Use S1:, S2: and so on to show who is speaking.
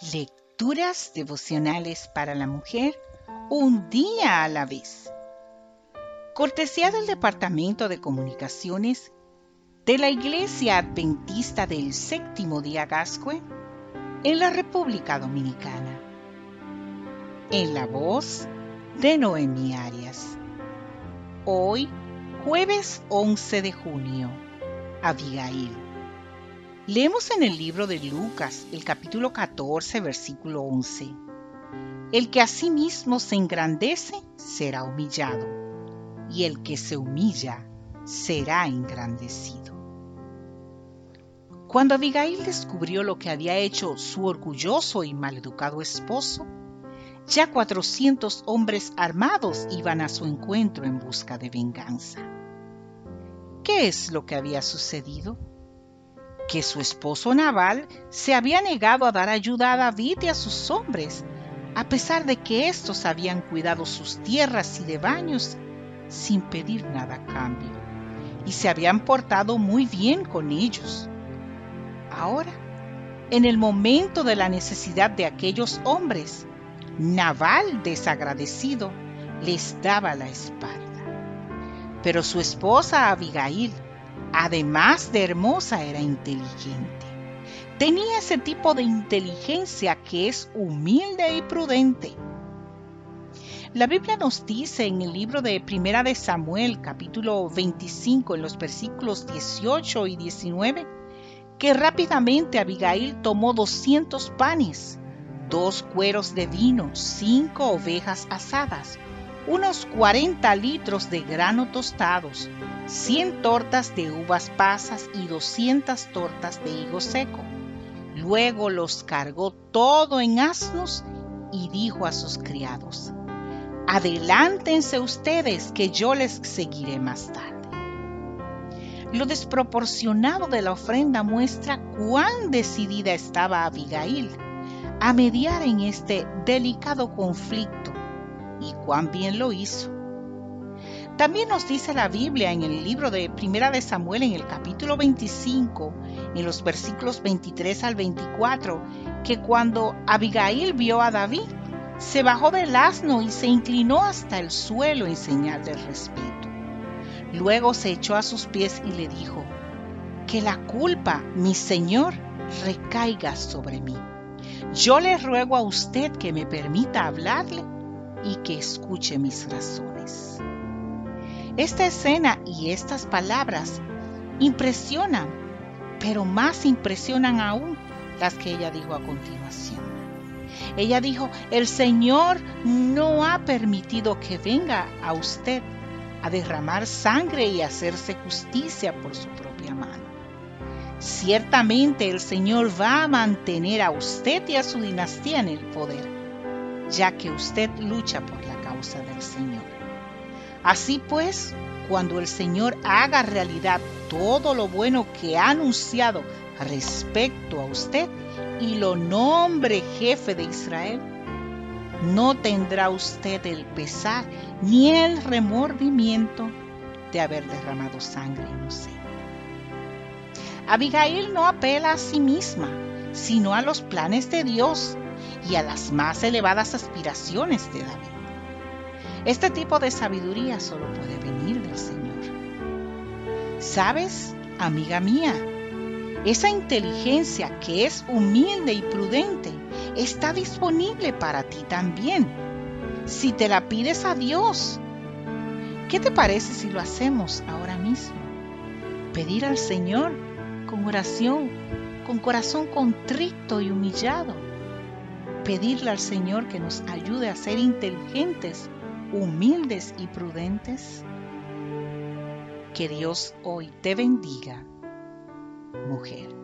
S1: Lecturas devocionales para la mujer un día a la vez. Cortesía del Departamento de Comunicaciones de la Iglesia Adventista del Séptimo Día Gascue en la República Dominicana. En la voz de Noemi Arias. Hoy, jueves 11 de junio, Abigail. Leemos en el libro de Lucas, el capítulo 14, versículo 11. El que a sí mismo se engrandece será humillado, y el que se humilla será engrandecido. Cuando Abigail descubrió lo que había hecho su orgulloso y maleducado esposo, ya 400 hombres armados iban a su encuentro en busca de venganza. ¿Qué es lo que había sucedido? Que su esposo Naval se había negado a dar ayuda a David y a sus hombres, a pesar de que éstos habían cuidado sus tierras y de baños sin pedir nada a cambio, y se habían portado muy bien con ellos. Ahora, en el momento de la necesidad de aquellos hombres, Naval, desagradecido, les daba la espalda. Pero su esposa Abigail, además de hermosa, era inteligente. Tenía ese tipo de inteligencia que es humilde y prudente. La Biblia nos dice en el libro de Primera de Samuel, capítulo 25, en los versículos 18 y 19, que rápidamente Abigail tomó 200 panes dos cueros de vino, cinco ovejas asadas, unos 40 litros de grano tostados, 100 tortas de uvas pasas y 200 tortas de higo seco. Luego los cargó todo en asnos y dijo a sus criados, Adelántense ustedes que yo les seguiré más tarde. Lo desproporcionado de la ofrenda muestra cuán decidida estaba Abigail a mediar en este delicado conflicto y cuán bien lo hizo. También nos dice la Biblia en el libro de Primera de Samuel en el capítulo 25, en los versículos 23 al 24, que cuando Abigail vio a David, se bajó del asno y se inclinó hasta el suelo en señal de respeto. Luego se echó a sus pies y le dijo, que la culpa, mi Señor, recaiga sobre mí. Yo le ruego a usted que me permita hablarle y que escuche mis razones. Esta escena y estas palabras impresionan, pero más impresionan aún las que ella dijo a continuación. Ella dijo, el Señor no ha permitido que venga a usted a derramar sangre y hacerse justicia por su propia mano. Ciertamente el Señor va a mantener a usted y a su dinastía en el poder, ya que usted lucha por la causa del Señor. Así pues, cuando el Señor haga realidad todo lo bueno que ha anunciado respecto a usted y lo nombre jefe de Israel, no tendrá usted el pesar ni el remordimiento de haber derramado sangre inocente. Abigail no apela a sí misma, sino a los planes de Dios y a las más elevadas aspiraciones de David. Este tipo de sabiduría solo puede venir del Señor. ¿Sabes, amiga mía? Esa inteligencia que es humilde y prudente está disponible para ti también, si te la pides a Dios. ¿Qué te parece si lo hacemos ahora mismo? Pedir al Señor con oración, con corazón contrito y humillado. Pedirle al Señor que nos ayude a ser inteligentes, humildes y prudentes. Que Dios hoy te bendiga, mujer.